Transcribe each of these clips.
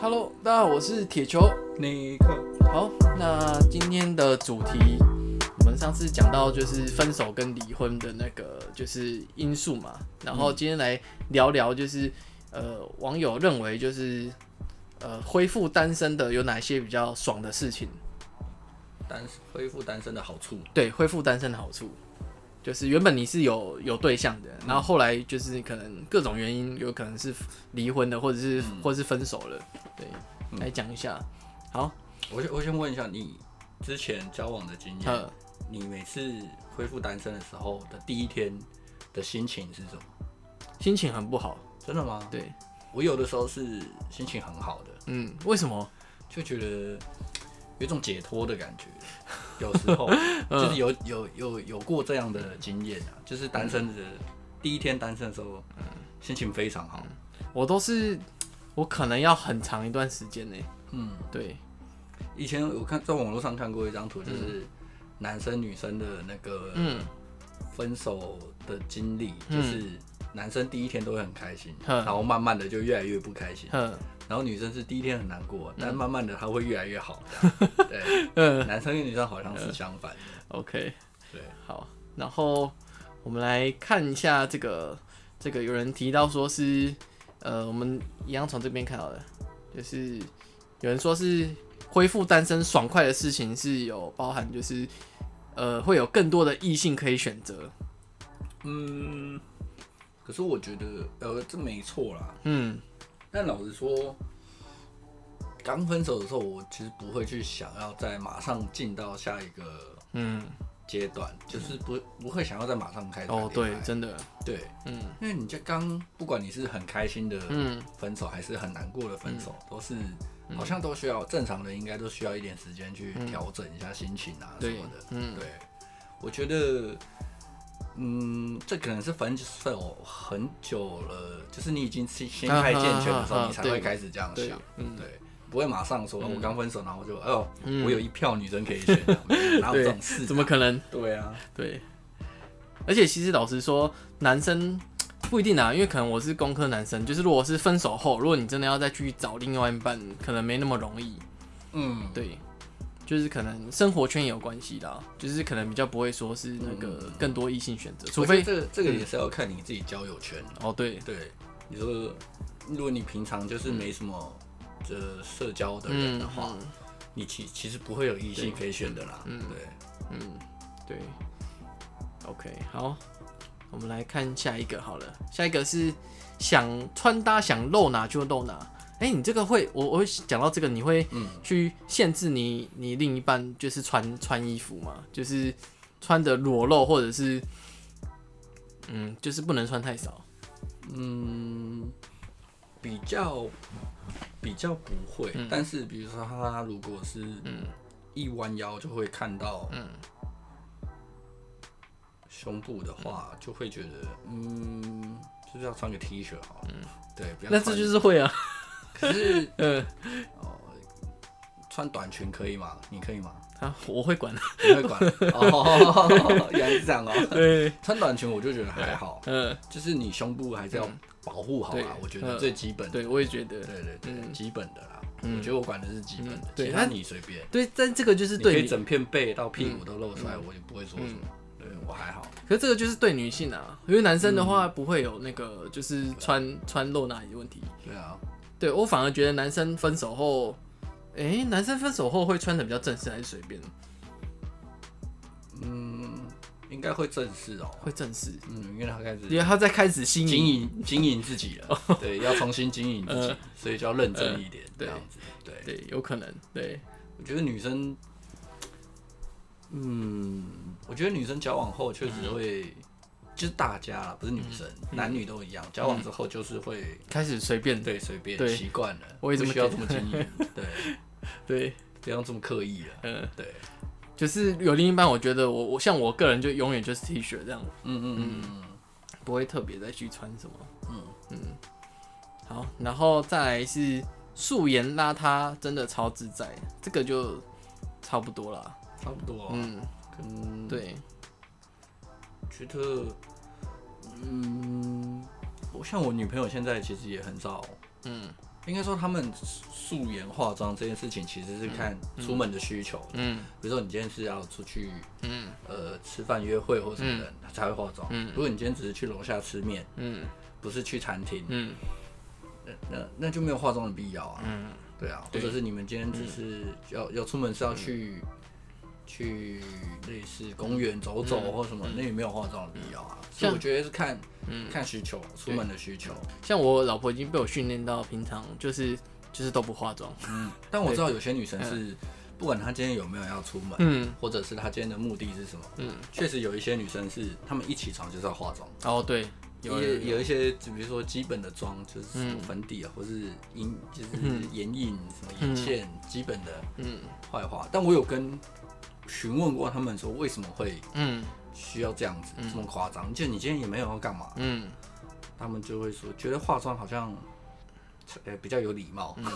Hello，大家好，我是铁球。尼克，好，那今天的主题，我们上次讲到就是分手跟离婚的那个就是因素嘛，然后今天来聊聊就是呃网友认为就是呃恢复单身的有哪些比较爽的事情？单恢复单身的好处？对，恢复单身的好处。就是原本你是有有对象的，然后后来就是可能各种原因，有可能是离婚的，或者是、嗯、或者是分手了。对，嗯、来讲一下。好，我先我先问一下你之前交往的经验，呵你每次恢复单身的时候的第一天的心情是什么？心情很不好。真的吗？对，我有的时候是心情很好的。嗯，为什么？就觉得。有一种解脱的感觉，有时候就是有有有有过这样的经验啊，就是单身的第一天单身的时候，心情非常好。我都是我可能要很长一段时间呢。嗯，对。以前我看在网络上看过一张图，就是男生女生的那个分手的经历，就是男生第一天都会很开心，然后慢慢的就越来越不开心。然后女生是第一天很难过，但慢慢的她会越来越好。对，嗯，男生跟女生好像是相反的。OK，对，好。然后我们来看一下这个，这个有人提到说是，呃，我们一样从这边看到的，就是有人说是恢复单身爽快的事情是有包含，就是呃会有更多的异性可以选择。嗯，可是我觉得呃这没错啦。嗯。但老实说，刚分手的时候，我其实不会去想要再马上进到下一个嗯。阶段，嗯、就是不不会想要再马上开始哦，对，真的对，嗯，因为你这刚不管你是很开心的分手，还是很难过的分手，嗯、都是好像都需要正常的，应该都需要一点时间去调整一下心情啊什么的，嗯，对，我觉得。嗯，这可能是分手很久了，就是你已经心心态健全的时候，你才会开始这样想。嗯，对，不会马上说，我刚分手，然后就，哎呦，我有一票女生可以选，哪有这种事？怎么可能？对啊，对。而且其实老实说，男生不一定啊，因为可能我是工科男生，就是如果是分手后，如果你真的要再去找另外一半，可能没那么容易。嗯，对。就是可能生活圈也有关系的，就是可能比较不会说是那个更多异性选择，除非这个这个也是要看你自己交友圈哦。对对，你说如果你平常就是没什么这社交的人的话，你其其实不会有异性可以选的啦。嗯，对，嗯对。OK，好，我们来看下一个好了，下一个是想穿搭想露哪就露哪。哎、欸，你这个会，我我会讲到这个，你会去限制你你另一半就是穿穿衣服吗？就是穿的裸露，或者是嗯，就是不能穿太少。嗯，比较比较不会，嗯、但是比如说他如果是嗯一弯腰就会看到嗯胸部的话，就会觉得嗯，就是要穿个 T 恤好了。嗯，对，那这就是会啊。可是，呃，哦，穿短裙可以吗？你可以吗？啊，我会管，你会管。哦，原来是这样哦。对，穿短裙我就觉得还好。嗯，就是你胸部还是要保护好啊。我觉得最基本。对，我也觉得。对对对，基本的啦。我觉得我管的是基本的，其他你随便。对，但这个就是对，可以整片背到屁股都露出来，我也不会说什么。对，我还好。可是这个就是对女性啊，因为男生的话不会有那个就是穿穿露哪里的问题。对啊。对，我反而觉得男生分手后，哎、欸，男生分手后会穿的比较正式还是随便？嗯，应该会正式哦，会正式。嗯，因为他开始，因为他在开始经营经营自己了，对，要重新经营自己，呃、所以就要认真一点，这样子。对对，有可能。对，我觉得女生，嗯，我觉得女生交往后确实会。嗯就是大家啦，不是女生，男女都一样。交往之后就是会开始随便，对，随便习惯了，我也不需要这么经营，对。对，不要这么刻意了。嗯，对，就是有另一半，我觉得我我像我个人就永远就是 T 恤这样，嗯嗯嗯，不会特别再去穿什么，嗯。嗯。好，然后再来是素颜邋遢，真的超自在，这个就差不多了，差不多，嗯，跟对。觉得，嗯，我像我女朋友现在其实也很少，嗯，应该说他们素颜化妆这件事情，其实是看出门的需求。嗯，比如说你今天是要出去，嗯，呃，吃饭约会或什么的，他才会化妆。嗯，如果你今天只是去楼下吃面，嗯，不是去餐厅，嗯，那那那就没有化妆的必要啊。嗯，对啊，或者是你们今天只是要要出门是要去。去类似公园走走或什么，嗯、那也没有化妆的必要啊。所以我觉得是看，嗯，看需求，出门的需求。像我老婆已经被我训练到，平常就是就是都不化妆。嗯，但我知道有些女生是，不管她今天有没有要出门，嗯，或者是她今天的目的是什么，嗯，确实有一些女生是，她们一起床就是要化妆。哦，对，有有，有一些，就比如说基本的妆，就是粉底啊，嗯、或是眼，就是眼影什么眼线，嗯、基本的，嗯，坏化。但我有跟。询问过他们说为什么会嗯需要这样子、嗯、这么夸张？就你今天也没有要干嘛，嗯，他们就会说觉得化妆好像呃比较有礼貌。嗯，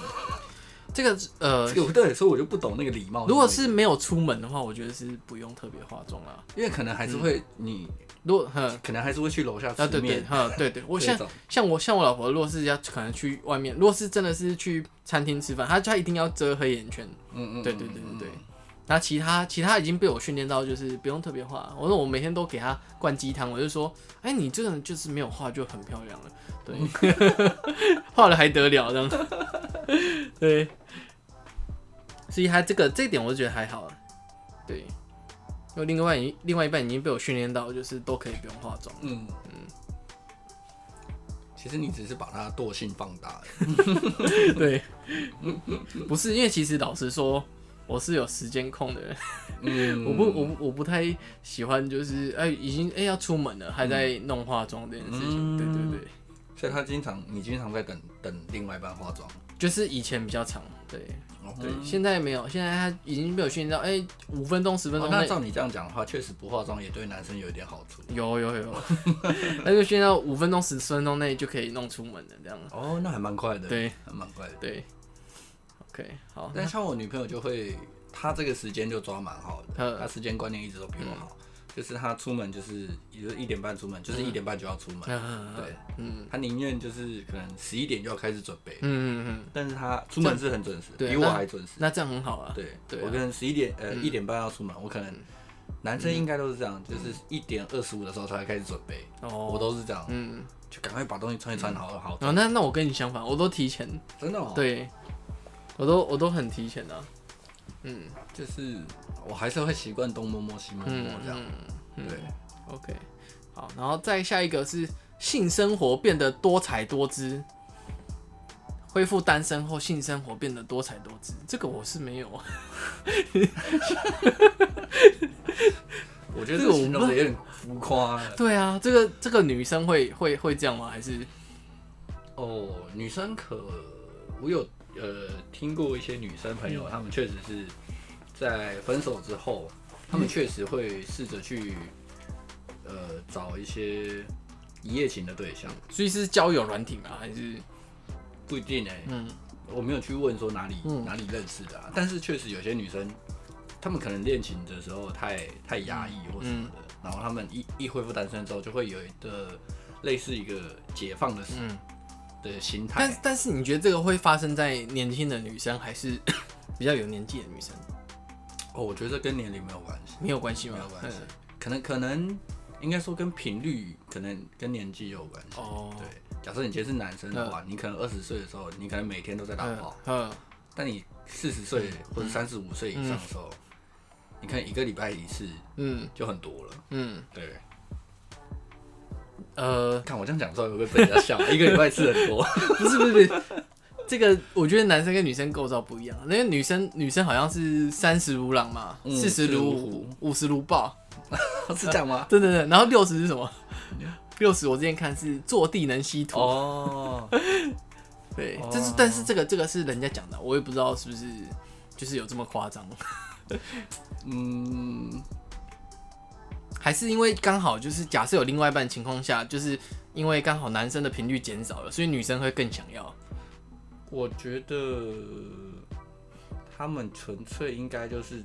这个呃，有的时候我就不懂那个礼貌。如果是没有出门的话，我觉得是不用特别化妆啊，因为可能还是会你如果可能还是会去楼下吃面。对对对，我像像我像我老婆，如果是要可能去外面，如果是真的是去餐厅吃饭，她她一定要遮黑眼圈。嗯嗯，对对对对对。那其他其他已经被我训练到，就是不用特别画。我说我每天都给他灌鸡汤，我就说，哎、欸，你这个人就是没有画就很漂亮了，对，画了还得了这样，对。所以他这个这一点我就觉得还好，对。因为另外一另外一半已经被我训练到，就是都可以不用化妆。嗯嗯。其实你只是把它惰性放大了。对。不是，因为其实老实说。我是有时间控的人，嗯，我不，我我不太喜欢，就是哎，已经哎要出门了，还在弄化妆这件事情，对对对。所以他经常，你经常在等等另外一半化妆，就是以前比较长，对对，现在没有，现在他已经被我训练到，哎，五分钟十分钟。那照你这样讲的话，确实不化妆也对男生有一点好处。有有有，那就训练到五分钟十分钟内就可以弄出门的这样。哦，那还蛮快的，对，还蛮快的，对。OK，好。但像我女朋友就会，她这个时间就抓蛮好的，她时间观念一直都比我好。就是她出门就是，也就是一点半出门，就是一点半就要出门。对，嗯，她宁愿就是可能十一点就要开始准备。嗯嗯嗯。但是她出门是很准时，比我还准时。那这样很好啊。对对，我可能十一点呃一点半要出门，我可能男生应该都是这样，就是一点二十五的时候才会开始准备。哦，我都是这样，嗯，就赶快把东西穿一穿，好好。哦，那那我跟你相反，我都提前。真的哦？对。我都我都很提前的，嗯，就是我还是会习惯东摸摸西摸摸这样，对，OK，好，然后再下一个是性生活变得多彩多姿，恢复单身后性生活变得多彩多姿，这个我是没有，我觉得这个形容的有点浮夸，对啊，这个这个女生会会会这样吗？还是？哦，女生可我有。呃，听过一些女生朋友，她们确实是在分手之后，她们确实会试着去呃找一些一夜情的对象。所以是交友软体吗？还是不一定哎、欸。嗯，我没有去问说哪里、嗯、哪里认识的、啊，但是确实有些女生，她们可能恋情的时候太太压抑或什么的，嗯、然后她们一一恢复单身之后，就会有一个类似一个解放的时。嗯的心态，但但是你觉得这个会发生在年轻的女生，还是 比较有年纪的女生？哦，我觉得跟年龄没有关系，没有关系吗？没有关系，可能可能应该说跟频率，可能跟年纪有关系。哦，对，假设你今天是男生的话，你可能二十岁的时候，你可能每天都在打炮，嗯，但你四十岁或者三十五岁以上的时候，你看一个礼拜一次，嗯，就很多了，嗯，对。呃，看我这样讲之后会不会被人家笑？一个礼拜吃很多，不是不是不是，这个我觉得男生跟女生构造不一样。因为女生女生好像是三十如狼嘛，四十如虎，五十如豹，是这样吗？对对对，然后六十是什么？六十我之前看是坐地能吸土哦。对，这是但是这个这个是人家讲的，我也不知道是不是就是有这么夸张。嗯。还是因为刚好就是假设有另外一半情况下，就是因为刚好男生的频率减少了，所以女生会更想要。我觉得他们纯粹应该就是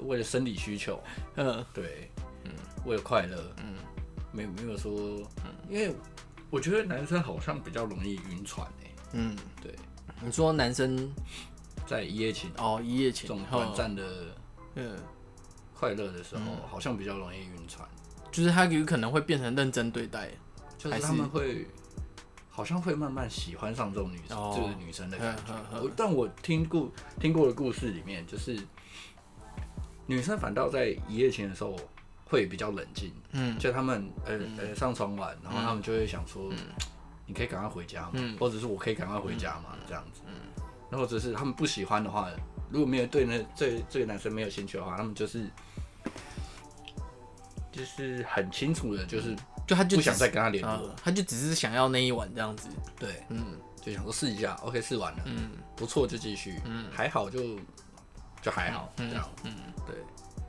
为了生理需求，嗯，对，嗯，为了快乐，嗯，没没有说，嗯，因为我觉得男生好像比较容易晕船诶、欸。嗯，对。你说男生在一夜情哦，一夜情这种短暂的嗯。快乐的时候，好像比较容易晕船。就是他有可能会变成认真对待，就是他们会好像会慢慢喜欢上这种女生，就是女生的感觉。但我听过听过的故事里面，就是女生反倒在一夜情的时候会比较冷静。嗯，就他们呃呃上床玩，然后他们就会想说，你可以赶快回家嘛，或者是我可以赶快回家嘛，这样子。嗯，然后或者是他们不喜欢的话，如果没有对那这这个男生没有兴趣的话，他们就是。就是很清楚的，就是就他就不想再跟他联络，呃，他就只是想要那一晚这样子。对，嗯，就想说试一下，OK，试完了，嗯，不错就继续，嗯，还好就就还好这样，嗯，对，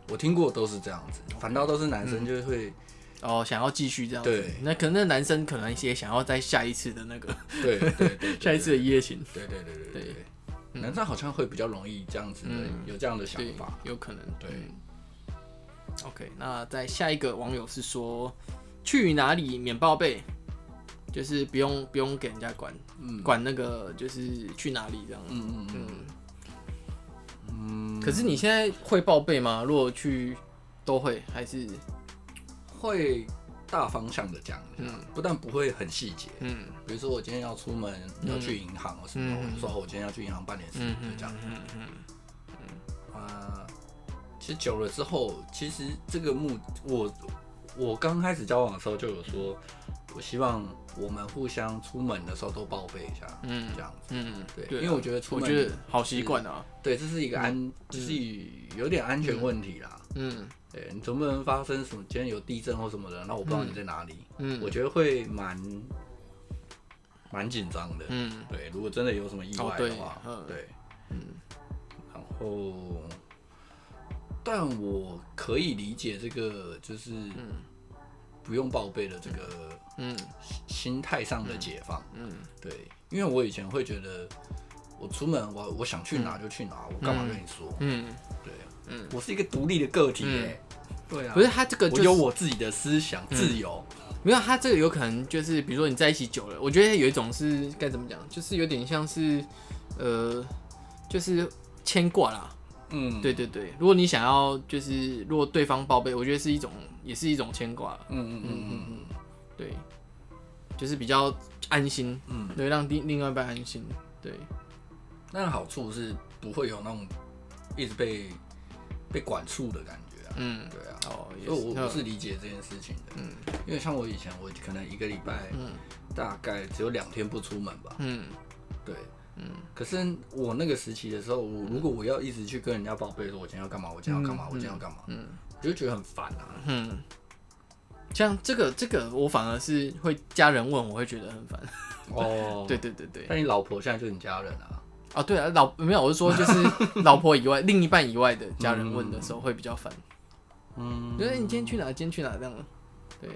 我听过都是这样子，反倒都是男生就会哦想要继续这样子，对，那可能那男生可能一些想要在下一次的那个，对对对，下一次的一夜情，对对对对对，男生好像会比较容易这样子的，有这样的想法，有可能，对。OK，那在下一个网友是说，去哪里免报备，就是不用不用给人家管，嗯，管那个就是去哪里这样，嗯嗯嗯嗯。可是你现在会报备吗？如果去都会还是会大方向的讲，嗯，不但不会很细节，嗯，比如说我今天要出门要去银行什么，我说我今天要去银行办点事，就这样，嗯嗯嗯，啊。其实久了之后，其实这个目我我刚开始交往的时候就有说，我希望我们互相出门的时候都报备一下，嗯，这样子，嗯，对，因为我觉得出门，我觉得好习惯啊，对，这是一个安，就是有点安全问题啦，嗯，对，你总不能发生什么，今天有地震或什么的，那我不知道你在哪里，嗯，我觉得会蛮蛮紧张的，嗯，对，如果真的有什么意外的话，对，嗯，然后。但我可以理解这个，就是不用报备的这个，嗯，心态上的解放，嗯，对，因为我以前会觉得，我出门我我想去哪就去哪，我干嘛跟你说，嗯，对，嗯，我是一个独立的个体，哎，对啊，不是他这个，我有我自己的思想自由，没有他这个有可能就是，比如说你在一起久了，我觉得有一种是该怎么讲，就是有点像是，呃，就是牵挂啦。嗯，对对对，如果你想要就是如果对方报备，我觉得是一种也是一种牵挂。嗯嗯嗯嗯嗯，对，就是比较安心，嗯，对，让另另外一半安心，对。那好处是不会有那种一直被被管束的感觉啊。嗯，对啊。哦，所以我我是理解这件事情的。嗯，因为像我以前，我可能一个礼拜，嗯，大概只有两天不出门吧。嗯，对。嗯，可是我那个时期的时候，我如果我要一直去跟人家报备说，我今天要干嘛，我今天要干嘛，我今天要干嘛，嗯，我就觉得很烦啊。嗯，像这个这个，我反而是会家人问，我会觉得很烦。哦，对对对对。那你老婆现在就是你家人啊？哦，对啊，老没有，我是说就是 老婆以外，另一半以外的家人问的时候会比较烦。嗯，觉得你今天去哪？今天去哪？这样。对。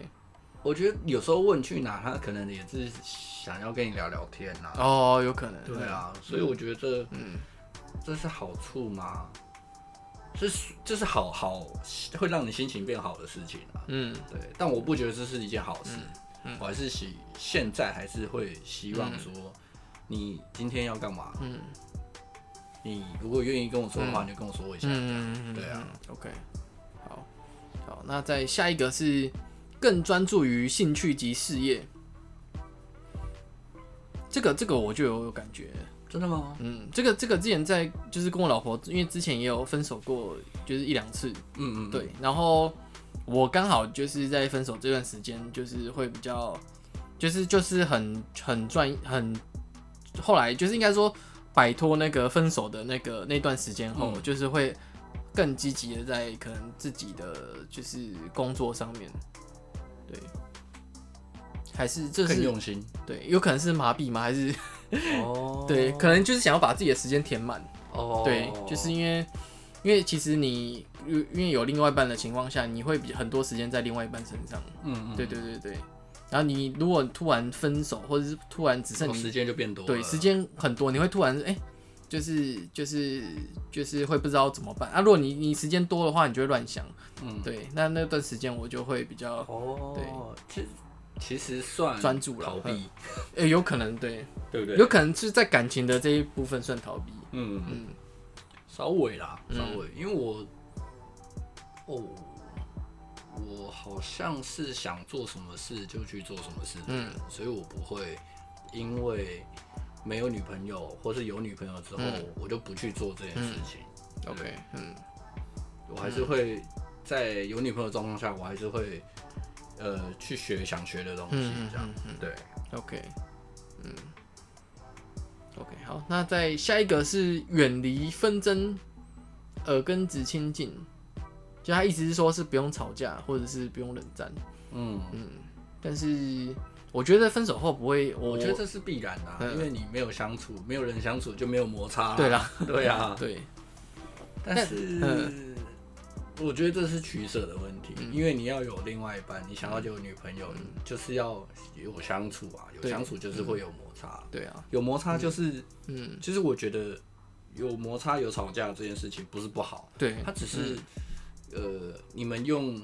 我觉得有时候问去哪，他可能也是想要跟你聊聊天呐。哦，有可能。对啊，所以我觉得，嗯，这是好处吗？这是这是好好会让你心情变好的事情啊。嗯，对。但我不觉得这是一件好事。嗯，我还是希现在还是会希望说，你今天要干嘛？嗯，你如果愿意跟我说的话，你就跟我说一下。嗯，对啊。OK，好，好，那再下一个是。更专注于兴趣及事业，这个这个我就有感觉，真的吗？嗯，这个这个之前在就是跟我老婆，因为之前也有分手过，就是一两次，嗯嗯，对。然后我刚好就是在分手这段时间，就是会比较，就是就是很很专很，后来就是应该说摆脱那个分手的那个那段时间后，嗯、就是会更积极的在可能自己的就是工作上面。对，还是这是很用心。对，有可能是麻痹吗？还是哦，对，可能就是想要把自己的时间填满。哦，对，就是因为，因为其实你因为有另外一半的情况下，你会比很多时间在另外一半身上。嗯嗯，对对对对。然后你如果突然分手，或者是突然只剩你时间就变多，对，时间很多，你会突然哎、欸，就是就是就是会不知道怎么办。啊。如果你你时间多的话，你就会乱想。嗯，对，那那段时间我就会比较哦，对，其实其实算专注了，逃避，哎，有可能对，对不对？有可能是在感情的这一部分算逃避，嗯。嗯，稍微啦，稍微，因为我，哦，我好像是想做什么事就去做什么事，嗯，所以我不会因为没有女朋友或是有女朋友之后，我就不去做这件事情。OK，嗯，我还是会在有女朋友的状况下，我还是会呃去学想学的东西，这样，对，OK，嗯，OK，好，那在下一个是远离纷争，耳根子清净，就他意思是说是不用吵架，或者是不用冷战，嗯嗯，但是我觉得分手后不会，我觉得这是必然的，因为你没有相处，没有人相处就没有摩擦，对啦，对啊，对。但是，我觉得这是取舍的问题，因为你要有另外一半，你想要有女朋友，就是要有相处啊，有相处就是会有摩擦，对啊，有摩擦就是，嗯，其实我觉得有摩擦有吵架这件事情不是不好，对，它只是，呃，你们用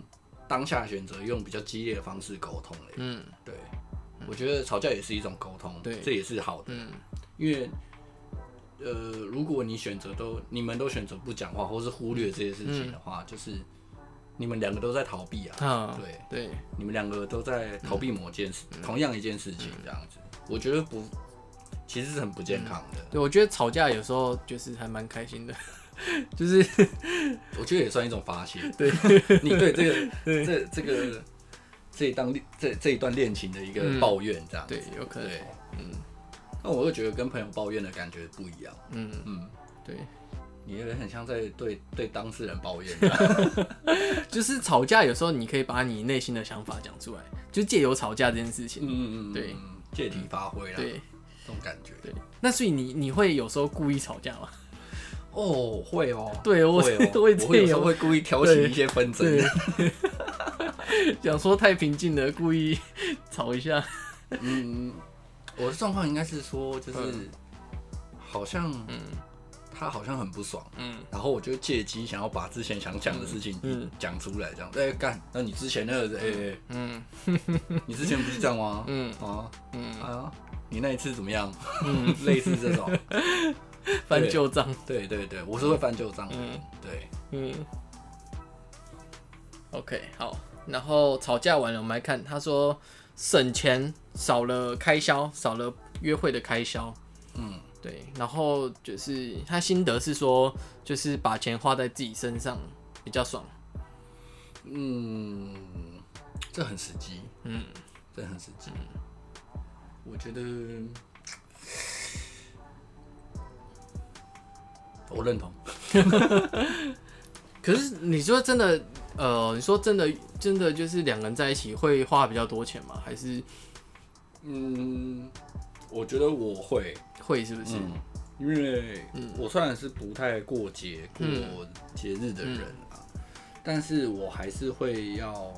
当下选择用比较激烈的方式沟通，嗯，对，我觉得吵架也是一种沟通，对，这也是好的，嗯，因为。呃，如果你选择都，你们都选择不讲话，或是忽略这些事情的话，嗯、就是你们两个都在逃避啊。哦、对对，你们两个都在逃避某件事，嗯、同样一件事情这样子，嗯、我觉得不，其实是很不健康的。对，我觉得吵架有时候就是还蛮开心的，就是我觉得也算一种发泄。对，你对这个 对这这个这一段这这一段恋情的一个抱怨这样子，嗯、对，有可能，对嗯。那我又觉得跟朋友抱怨的感觉不一样。嗯嗯，对，你也很像在对对当事人抱怨。就是吵架有时候你可以把你内心的想法讲出来，就借由吵架这件事情。嗯嗯嗯，对，借题发挥啦。对，这种感觉。对，那所以你你会有时候故意吵架吗？哦，会哦。对，我会，我有时候会故意挑起一些纷争。想说太平静了，故意吵一下。嗯。我的状况应该是说，就是好像，嗯，他好像很不爽，嗯，然后我就借机想要把之前想讲的事情，嗯，讲出来，这样，哎，干，那你之前那个，哎，嗯，你之前不是这样吗？嗯，啊，嗯，啊，你那一次怎么样？嗯，类似这种 翻旧账，对对对，我是会翻旧账，嗯，对，嗯，OK，好，然后吵架完了，我们来看，他说。省钱少了开销，少了约会的开销。嗯，对。然后就是他心得是说，就是把钱花在自己身上比较爽。嗯，这很实际。嗯，这很实际。我觉得我认同。可是你说真的？呃，你说真的，真的就是两个人在一起会花比较多钱吗？还是，嗯，我觉得我会会是不是？嗯，因为我虽然是不太过节过节日的人啊，嗯，但是我还是会要，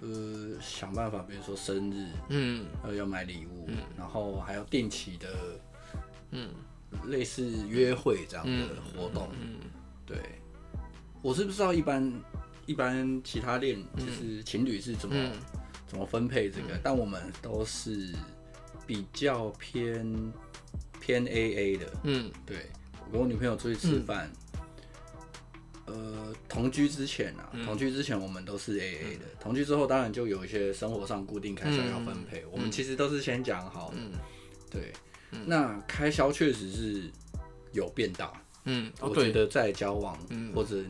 呃，想办法，比如说生日，嗯，呃，要买礼物，嗯，然后还要定期的，嗯，类似约会这样的活动，嗯，对。我是不知道一般一般其他恋就是情侣是怎么、嗯、怎么分配这个，嗯、但我们都是比较偏偏 AA 的。嗯，对，我跟我女朋友出去吃饭，嗯、呃，同居之前啊，嗯、同居之前我们都是 AA 的，嗯、同居之后当然就有一些生活上固定开销要分配，嗯、我们其实都是先讲好。嗯，对，嗯、那开销确实是有变大。嗯，我觉得在交往或者。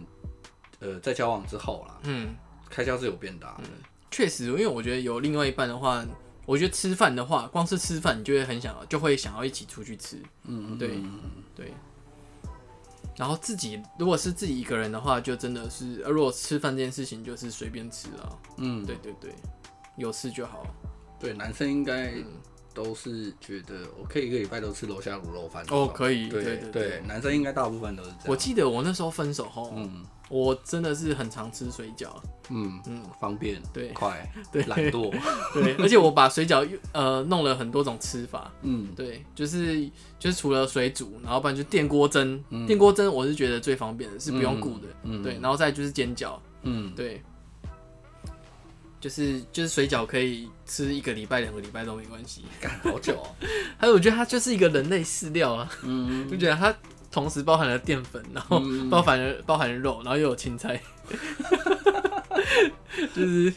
呃，在交往之后啦，嗯，开销是有变大的，确实，因为我觉得有另外一半的话，我觉得吃饭的话，光是吃饭，你就会很想要，就会想要一起出去吃，嗯，对，对。然后自己如果是自己一个人的话，就真的是，如果吃饭这件事情就是随便吃啊，嗯，对对对，有事就好。对，男生应该都是觉得我可以一个礼拜都吃楼下卤肉饭。哦，可以，对对对，男生应该大部分都是这样。我记得我那时候分手后，嗯。我真的是很常吃水饺，嗯嗯，方便，对，快，对，懒惰，对，而且我把水饺呃弄了很多种吃法，嗯，对，就是就是除了水煮，然后不然就电锅蒸，电锅蒸我是觉得最方便的，是不用顾的，嗯，对，然后再就是煎饺，嗯，对，就是就是水饺可以吃一个礼拜两个礼拜都没关系，干好久哦。还有我觉得它就是一个人类饲料啊，嗯，就觉得它同时包含了淀粉，然后包含了包含了肉，然后又有青菜，就是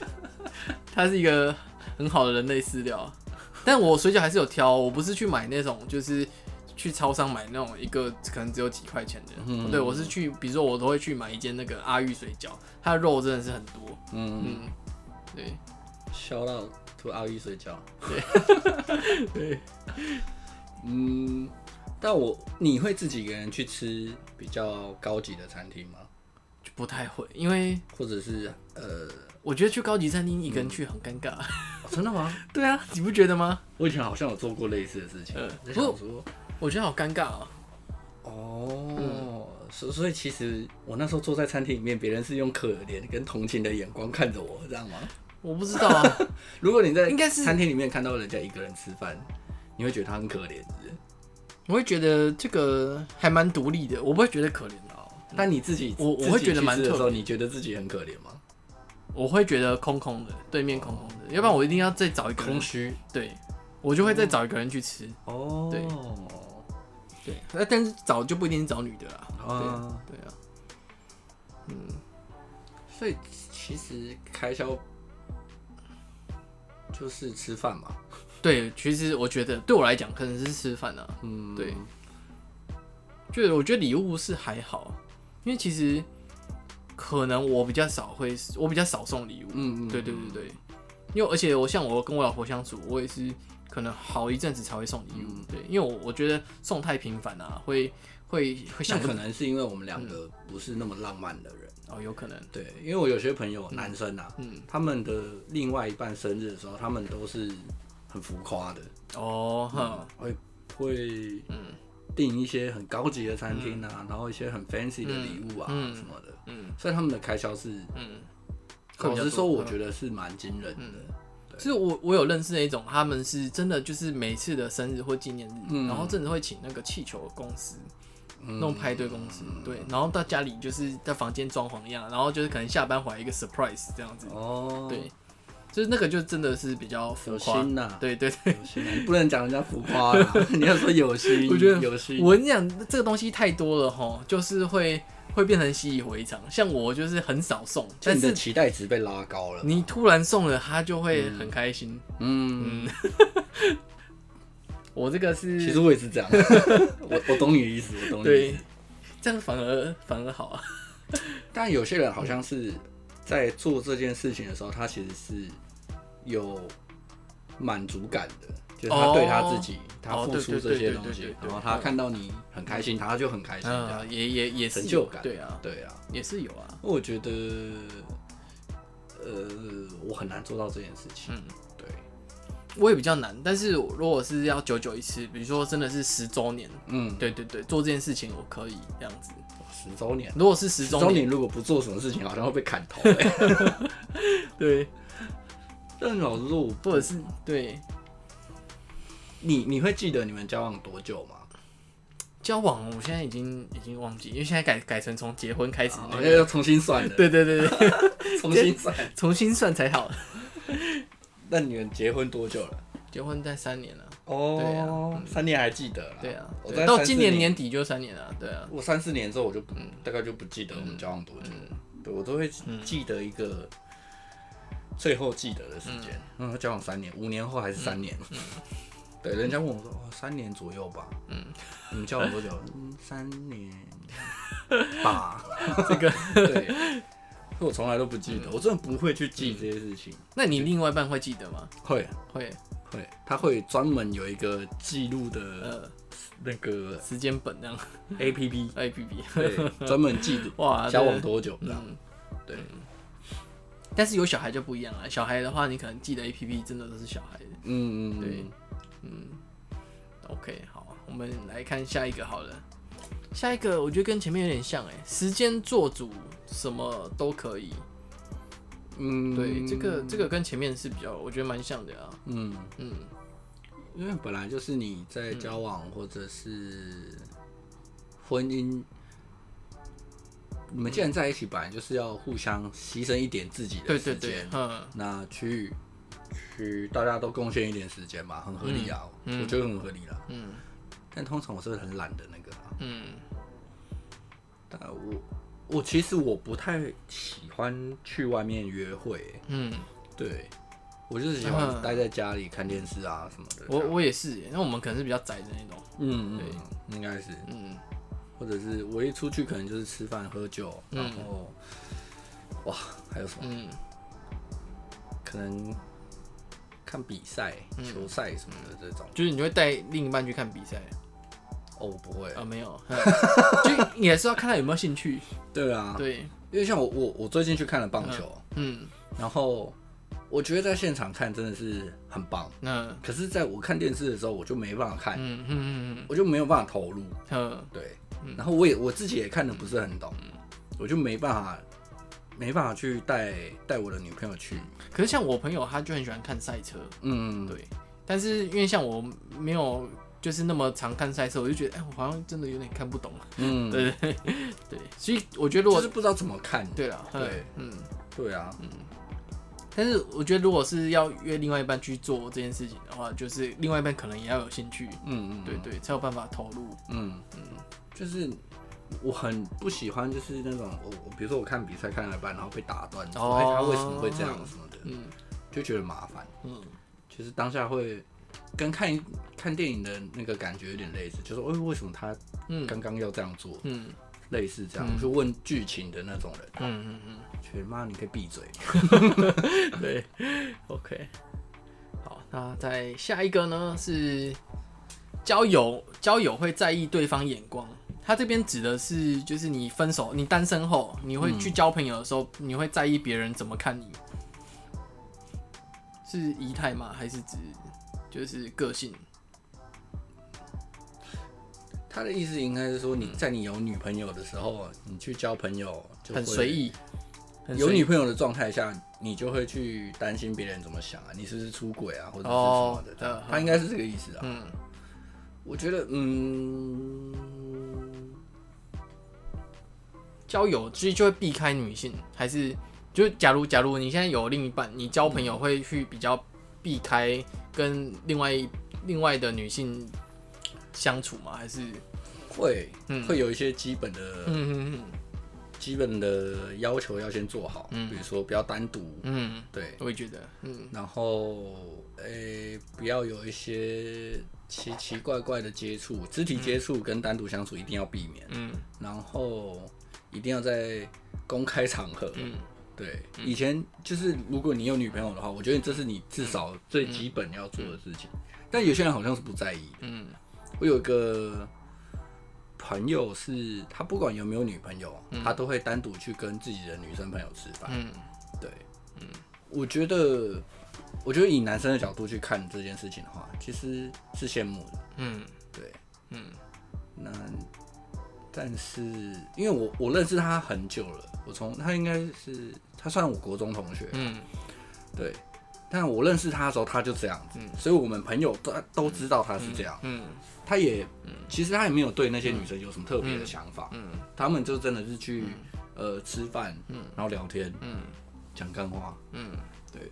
它是一个很好的人类饲料。但我水饺还是有挑，我不是去买那种就是。去超商买那种一个可能只有几块钱的，嗯、对我是去，比如说我都会去买一间那个阿玉水饺，它的肉真的是很多，嗯嗯，对，shout out to 阿玉睡觉，对，对，嗯，但我你会自己一个人去吃比较高级的餐厅吗？就不太会，因为或者是呃，我觉得去高级餐厅一个人去很尴尬、真的吗？对啊，你不觉得吗？我以前好像有做过类似的事情，不说。我觉得好尴尬啊！哦，所、嗯、所以其实我那时候坐在餐厅里面，别人是用可怜跟同情的眼光看着我，这样吗？我不知道啊。如果你在应该是餐厅里面看到人家一个人吃饭，你会觉得他很可怜，我会觉得这个还蛮独立的，我不会觉得可怜的。但你自己，我我会觉得蛮特别。你觉得自己很可怜吗？我会觉得空空的，对面空空的，哦、要不然我一定要再找一个。空虚。对，我就会再找一个人去吃。哦。对。对，那但是找就不一定是找女的啦。啊，对啊，嗯，所以其实开销就是吃饭嘛。对，其实我觉得对我来讲可能是吃饭啊。嗯，对。就是我觉得礼物是还好，因为其实可能我比较少会，我比较少送礼物。嗯嗯，对对对对，因为而且我像我跟我老婆相处，我也是。可能好一阵子才会送礼物，嗯、对，因为我我觉得送太频繁啊，会会会想。可能是因为我们两个不是那么浪漫的人、嗯、哦，有可能。对，因为我有些朋友、嗯、男生啊，嗯，他们的另外一半生日的时候，他们都是很浮夸的。哦，嗯、会会嗯订一些很高级的餐厅啊，嗯、然后一些很 fancy 的礼物啊、嗯、什么的，嗯，所以他们的开销是嗯，老实说，我觉得是蛮惊人的。嗯嗯其实我我有认识那一种，他们是真的就是每次的生日或纪念日，嗯、然后真的会请那个气球公司，嗯、那种派对公司，对，然后到家里就是在房间装潢一样，然后就是可能下班回来一个 surprise 这样子，哦，对，就是那个就真的是比较浮夸呐，对对对，你不能讲人家浮夸，你要说有心，我觉得有心，我跟你讲这个东西太多了哈，就是会。会变成习以为常，像我就是很少送，但是期待值被拉高了。你突然送了，他就会很开心。嗯，嗯 我这个是，其实我也是这样。我我懂你的意思，我懂你的意思。这样反而反而好啊。但有些人好像是在做这件事情的时候，他其实是有满足感的。就是他对他自己，他付出这些东西，然后他看到你很开心，他就很开心，也也也成就感，对啊，对啊，也是有啊。我觉得，呃，我很难做到这件事情。嗯，对，我也比较难。但是如果是要久久一次，比如说真的是十周年，嗯，对对对，做这件事情我可以这样子。十周年，如果是十周年，如果不做什么事情，好像会被砍头。对，但老实说，我或者是对。你你会记得你们交往多久吗？交往，我现在已经已经忘记，因为现在改改成从结婚开始，好像要重新算了。对对对对，重新算，重新算才好。那你们结婚多久了？结婚在三年了。哦，三年还记得了？对啊，我到今年年底就三年了。对啊，我三四年之后我就大概就不记得我们交往多久。对，我都会记得一个最后记得的时间。嗯，交往三年，五年后还是三年？对，人家问我说：“哦，三年左右吧。”嗯，你们交往多久？嗯，三年吧。这个对，我从来都不记得，我真的不会去记这些事情。那你另外一半会记得吗？会，会，会，他会专门有一个记录的，那个时间本那样。A P P，A P P，对，专门记录哇，交往多久这样。对，但是有小孩就不一样了。小孩的话，你可能记得 A P P，真的都是小孩的。嗯嗯，对。嗯，OK，好，我们来看下一个好了。下一个我觉得跟前面有点像哎，时间做主，什么都可以。嗯，对，这个这个跟前面是比较，我觉得蛮像的啊。嗯嗯，因为本来就是你在交往或者是婚姻你们既然在一起，本来就是要互相牺牲一点自己的时间，嗯，那去去大家都贡献一点时间嘛，很合理啊，我觉得很合理啦，嗯。但通常我是很懒的那个，嗯。但我我其实我不太喜欢去外面约会，嗯，对。我就是喜欢待在家里看电视啊什么的。我我也是，因为我们可能是比较宅的那种。嗯对，应该是。嗯，或者是我一出去可能就是吃饭喝酒，然后哇，还有什么？嗯，可能看比赛、球赛什么的这种。就是你会带另一半去看比赛？哦，我不会。啊，没有。就你还是要看他有没有兴趣。对啊，对，因为像我我我最近去看了棒球，嗯，然后。我觉得在现场看真的是很棒，嗯。可是在我看电视的时候，我就没办法看，嗯嗯嗯，我就没有办法投入，嗯，对，然后我也我自己也看的不是很懂，我就没办法没办法去带带我的女朋友去。可是像我朋友，他就很喜欢看赛车，嗯，对，但是因为像我没有就是那么常看赛车，我就觉得哎，我好像真的有点看不懂，嗯，对对对，所以我觉得我是不知道怎么看，对了，对，嗯，对啊，嗯。但是我觉得，如果是要约另外一半去做这件事情的话，就是另外一半可能也要有兴趣，嗯嗯，对对，才有办法投入，嗯。嗯。就是我很不喜欢，就是那种我我比如说我看比赛看了一半，然后被打断，说哎他为什么会这样什么的，嗯，就觉得麻烦，嗯。其实当下会跟看看电影的那个感觉有点类似，就是哎为什么他刚刚要这样做，嗯，类似这样，就问剧情的那种人，嗯嗯嗯。全妈，你可以闭嘴。对，OK。好，那再下一个呢？是交友，交友会在意对方眼光。他这边指的是，就是你分手，你单身后，你会去交朋友的时候，嗯、你会在意别人怎么看你？是仪态吗？还是指就是个性？他的意思应该是说，你在你有女朋友的时候，你去交朋友就很随意。有女朋友的状态下，你就会去担心别人怎么想啊？你是不是出轨啊，或者是什么的？哦、他应该是这个意思啊。嗯，我觉得，嗯，交友其实就会避开女性，还是就假如假如你现在有另一半，你交朋友会去比较避开跟另外另外的女性相处吗？还是？会、嗯、会有一些基本的？嗯嗯嗯。基本的要求要先做好，嗯，比如说不要单独，嗯，对，我也觉得，嗯，然后，诶、欸，不要有一些奇奇怪怪的接触，肢体接触跟单独相处一定要避免，嗯，然后一定要在公开场合，嗯，对，以前就是如果你有女朋友的话，我觉得这是你至少最基本要做的事情，但有些人好像是不在意，嗯，我有一个。朋友是他不管有没有女朋友，嗯、他都会单独去跟自己的女生朋友吃饭。嗯，对，嗯，我觉得，我觉得以男生的角度去看这件事情的话，其实是羡慕的。嗯，对，嗯，那但是因为我我认识他很久了，我从他应该是他算我国中同学。嗯，对，但我认识他的时候他就这样子，嗯、所以我们朋友都都知道他是这样。嗯。嗯。他也，其实他也没有对那些女生有什么特别的想法，嗯，他们就真的是去，呃，吃饭，嗯，然后聊天，嗯，讲干话，嗯，对。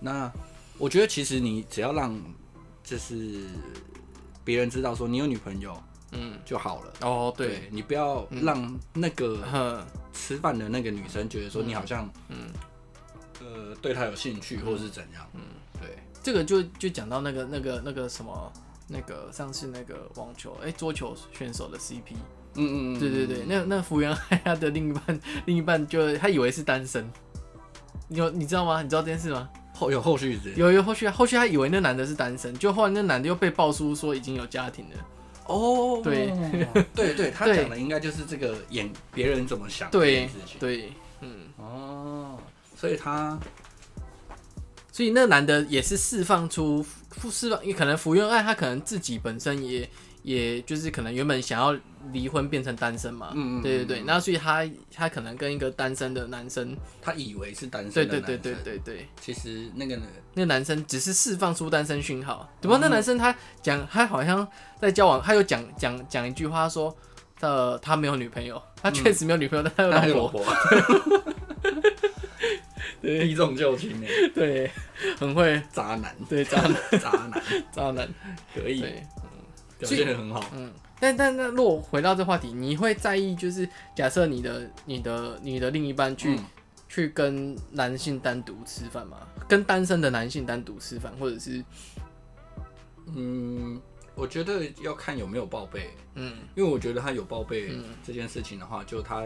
那我觉得其实你只要让，就是别人知道说你有女朋友，嗯，就好了。哦，对，你不要让那个吃饭的那个女生觉得说你好像，嗯，呃，对她有兴趣或者是怎样，嗯，对。这个就就讲到那个那个那个什么。那个上次那个网球哎、欸、桌球选手的 CP，嗯嗯嗯对对对，那那福原爱他的另一半 另一半就他以为是单身，有你知道吗？你知道这件事吗？后有后续有有后续后续他以为那男的是单身，就后来那男的又被爆出说已经有家庭了。哦，对 对对，他讲的应该就是这个演别人怎么想的事情。对，对，嗯，哦，所以他。所以那男的也是释放出释放，也可能福原爱他可能自己本身也也就是可能原本想要离婚变成单身嘛，嗯嗯，对对对，那所以他他可能跟一个单身的男生，他以为是单身，对对对对对对，其实那个那个男生只是释放出单身讯号，不过那男生他讲他好像在交往，他又讲讲讲一句话说。呃，他没有女朋友，他确实没有女朋友，嗯、但他有老婆。避重就轻诶，对，很会。渣男，对渣男，渣男，渣男，可以，嗯，表现得很好，嗯，但但那如果回到这话题，你会在意就是假设你的你的你的另一半去、嗯、去跟男性单独吃饭吗？跟单身的男性单独吃饭，或者是，嗯，我觉得要看有没有报备，嗯，因为我觉得他有报备这件事情的话，就他。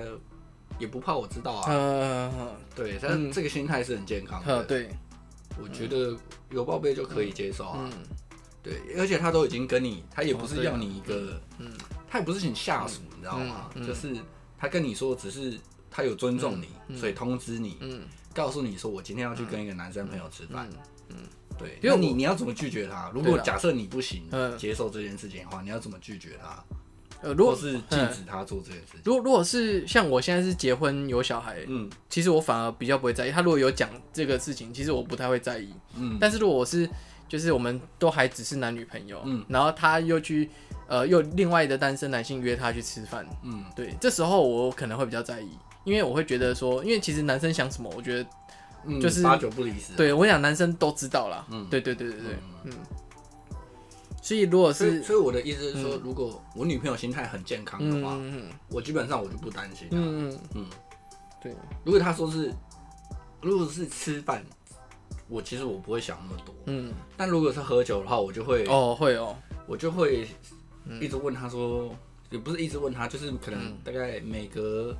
也不怕我知道啊，嗯、对，但这个心态是很健康的。对，我觉得有报备就可以接受啊。嗯、对，而且他都已经跟你，他也不是要你一个，嗯，他也不是请下属，你知道吗？嗯嗯、就是他跟你说，只是他有尊重你，嗯、所以通知你，嗯、告诉你说我今天要去跟一个男生朋友吃饭。嗯，对，因为你你要怎么拒绝他？如果假设你不行接受这件事情的话，你要怎么拒绝他？呃，如果是禁止他做这件事情，如果如果是像我现在是结婚有小孩，嗯，其实我反而比较不会在意。他如果有讲这个事情，其实我不太会在意，嗯。但是如果我是就是我们都还只是男女朋友，嗯，然后他又去呃又另外的单身男性约他去吃饭，嗯，对，这时候我可能会比较在意，因为我会觉得说，因为其实男生想什么，我觉得就是八九不离十，对我想男生都知道啦，嗯，对对对对对，嗯。所以，如果是，所以我的意思是说，如果我女朋友心态很健康的话，嗯我基本上我就不担心。嗯嗯，对。如果他说是，如果是吃饭，我其实我不会想那么多。嗯。但如果是喝酒的话，我就会哦会哦，我就会一直问他说，也不是一直问他，就是可能大概每隔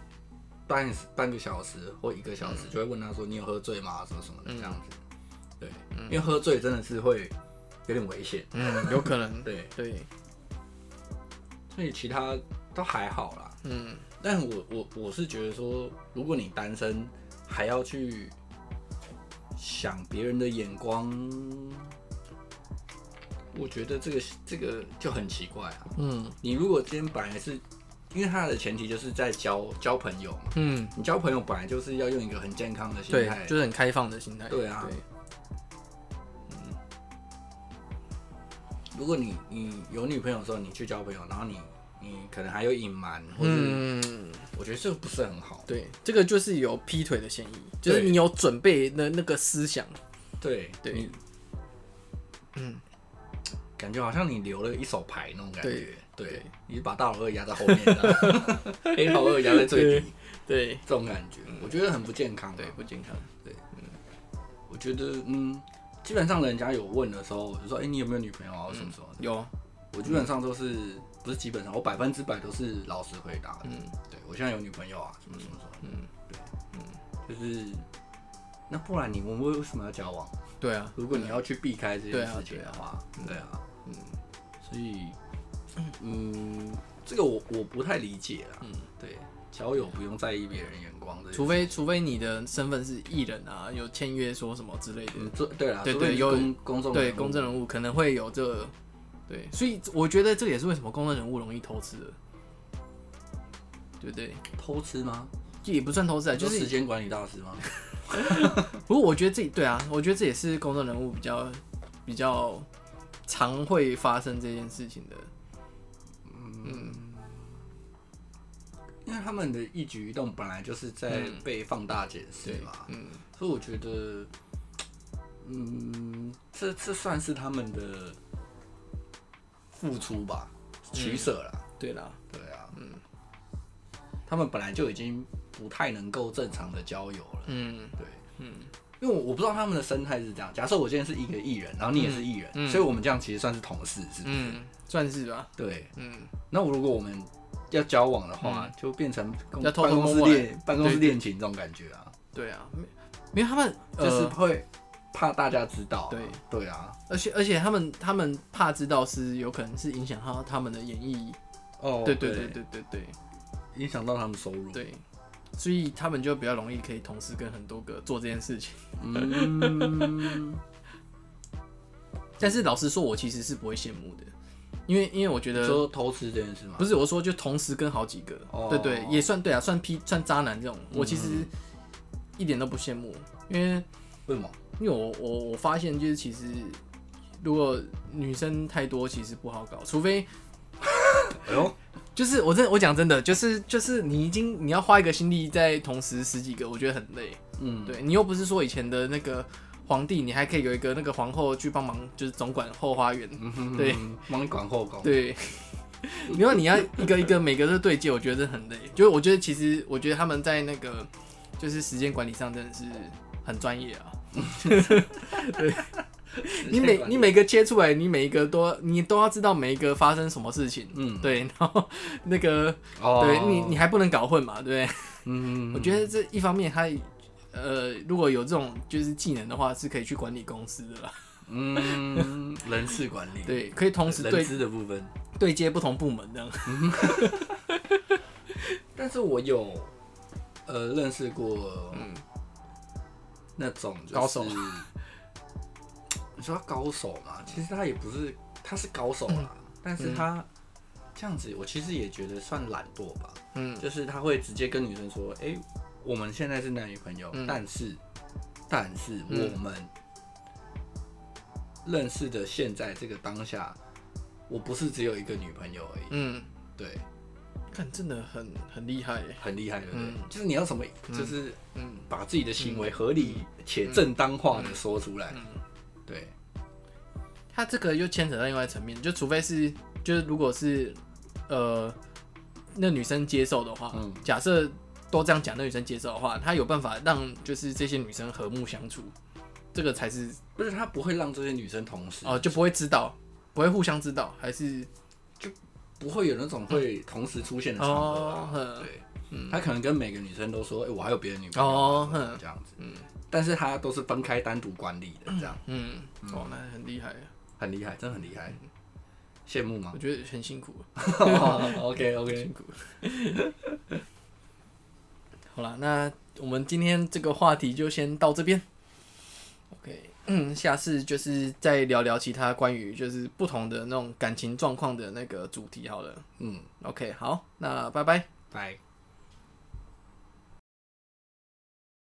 半半个小时或一个小时，就会问他说，你有喝醉吗？什么什么的这样子。对，因为喝醉真的是会。有点危险，嗯，有可能，对。对，所以其他都还好啦，嗯，但我我我是觉得说，如果你单身还要去想别人的眼光，我觉得这个这个就很奇怪啊，嗯，你如果今天本来是因为他的前提就是在交交朋友嘛，嗯，你交朋友本来就是要用一个很健康的心态，就是很开放的心态，对啊。对。如果你你有女朋友的时候，你去交朋友，然后你你可能还有隐瞒，或者我觉得这个不是很好。对，这个就是有劈腿的嫌疑，就是你有准备的那个思想。对对，嗯，感觉好像你留了一手牌那种感觉。对，你把大老二压在后面，黑老二压在最底。对，这种感觉，我觉得很不健康。对，不健康。对，嗯，我觉得嗯。基本上人家有问的时候，我就说：“哎、欸，你有没有女朋友啊？什么什么？”有，我基本上都是不是基本上，我百分之百都是老实回答的。嗯，对，我现在有女朋友啊，什么什么什么。嗯，对，嗯，就是那不然你我们为什么要交往？对啊，如果你要去避开这件事情的话，对啊，嗯，所以嗯，这个我我不太理解啊。嗯，对。交友不用在意别人眼光的，除非除非你的身份是艺人啊，有签约说什么之类的。嗯，对啊，对对，有公众对公众人物可能会有这个，对，所以我觉得这也是为什么公众人物容易偷吃的，对不对？偷吃吗？这也不算偷吃啊，就是时间管理大师吗？不过我觉得这对啊，我觉得这也是公众人物比较比较常会发生这件事情的，嗯。因为他们的一举一动本来就是在被放大解释嘛，嗯，所以我觉得，嗯，这这算是他们的付出吧，取舍了，对啦，对啊，嗯，他们本来就已经不太能够正常的交友了，嗯，对，嗯，因为我我不知道他们的生态是这样。假设我今天是一个艺人，然后你也是艺人，所以我们这样其实算是同事，是不是？嗯，算是吧。对，嗯，那我如果我们。要交往的话，就变成办公室恋办公室恋情这种感觉啊。对啊，因为他们就是会怕大家知道。对对啊，而且而且他们他们怕知道是有可能是影响到他们的演艺。哦，对对对对对对，影响到他们收入。对，所以他们就比较容易可以同时跟很多个做这件事情。嗯。但是老实说，我其实是不会羡慕的。因为因为我觉得说偷吃这件事吗？不是，我说就同时跟好几个，哦、对对，也算对啊，算批算渣男这种，我其实一点都不羡慕，因为为什么？因为我我我发现就是其实如果女生太多，其实不好搞，除非，哎呦，就是我真我讲真的，就是就是你已经你要花一个心力在同时十几个，我觉得很累。嗯，对你又不是说以前的那个皇帝，你还可以有一个那个皇后去帮忙，就是总管后花园，对，帮你管后宫。对，因为你要一个一个每个都对接，我觉得很累。就是我觉得其实我觉得他们在那个就是时间管理上真的是很专业啊。对。你每你每个切出来，你每一个都你都要知道每一个发生什么事情，嗯，对，然后那个，哦、对你你还不能搞混嘛，对不对？嗯，我觉得这一方面他，呃，如果有这种就是技能的话，是可以去管理公司的啦。嗯，人事管理，对，可以同时对资的部分对接不同部门这样。但是我有呃认识过，嗯，那种高手。你说他高手嘛？其实他也不是，他是高手啦。嗯、但是他这样子，我其实也觉得算懒惰吧。嗯，就是他会直接跟女生说：“哎、欸，我们现在是男女朋友，嗯、但是，但是我们认识的现在这个当下，我不是只有一个女朋友而已。”嗯，对，看真的很很厉害，很厉害？嗯、就是你要什么，就是嗯，把自己的行为合理且正当化的说出来。对，他这个又牵扯到另外一层面，就除非是，就是如果是，呃，那女生接受的话，嗯，假设都这样讲，那女生接受的话，他有办法让就是这些女生和睦相处，这个才是，不是他不会让这些女生同时哦，就不会知道，不会互相知道，还是就不会有那种会同时出现的场合，啊，哦，对，嗯，他可能跟每个女生都说，哎，欸，我还有别的女朋友，哦，这样子，嗯。但是他都是分开单独管理的，这样，嗯，哦，那很厉害，很厉害，真的很厉害，羡慕吗？我觉得很辛苦。OK OK，辛苦。好了，那我们今天这个话题就先到这边。OK，嗯，下次就是再聊聊其他关于就是不同的那种感情状况的那个主题好了。嗯，OK，好，那拜拜，拜。